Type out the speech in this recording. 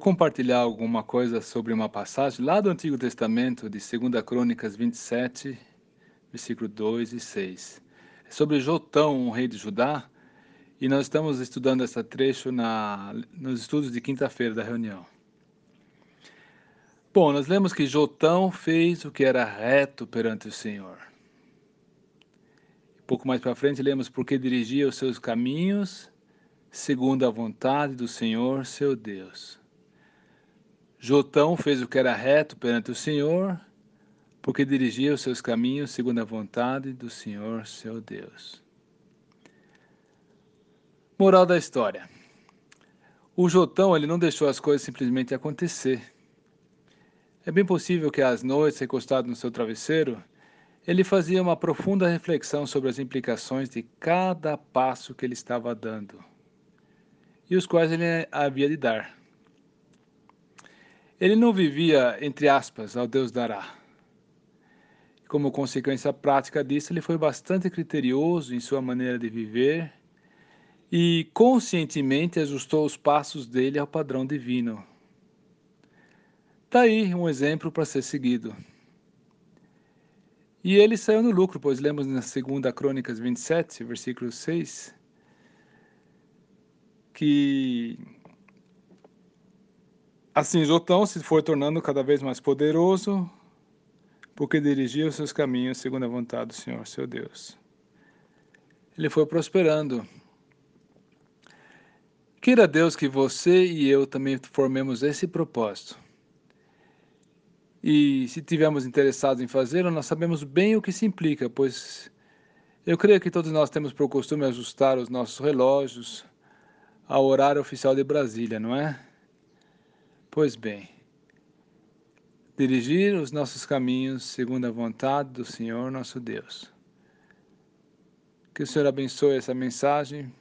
compartilhar alguma coisa sobre uma passagem lá do Antigo Testamento, de 2 Crônicas 27, versículo 2 e 6. É sobre Jotão, um rei de Judá, e nós estamos estudando esse trecho na, nos estudos de quinta-feira da reunião. Bom, nós lemos que Jotão fez o que era reto perante o Senhor. Pouco mais para frente, lemos porque dirigia os seus caminhos segundo a vontade do Senhor, seu Deus. Jotão fez o que era reto perante o Senhor, porque dirigia os seus caminhos segundo a vontade do Senhor, seu Deus. Moral da história. O Jotão ele não deixou as coisas simplesmente acontecer. É bem possível que às noites, recostado no seu travesseiro, ele fazia uma profunda reflexão sobre as implicações de cada passo que ele estava dando e os quais ele havia de dar. Ele não vivia, entre aspas, ao Deus dará. Como consequência prática disso, ele foi bastante criterioso em sua maneira de viver e conscientemente ajustou os passos dele ao padrão divino. Daí um exemplo para ser seguido. E ele saiu no lucro, pois lemos na segunda Crônicas 27, versículo 6, que Assim, Jotão se foi tornando cada vez mais poderoso, porque dirigia os seus caminhos segundo a vontade do Senhor, seu Deus. Ele foi prosperando. Queira Deus que você e eu também formemos esse propósito. E se tivermos interessados em fazê-lo, nós sabemos bem o que se implica, pois eu creio que todos nós temos por costume ajustar os nossos relógios ao horário oficial de Brasília, não é? Pois bem, dirigir os nossos caminhos segundo a vontade do Senhor nosso Deus. Que o Senhor abençoe essa mensagem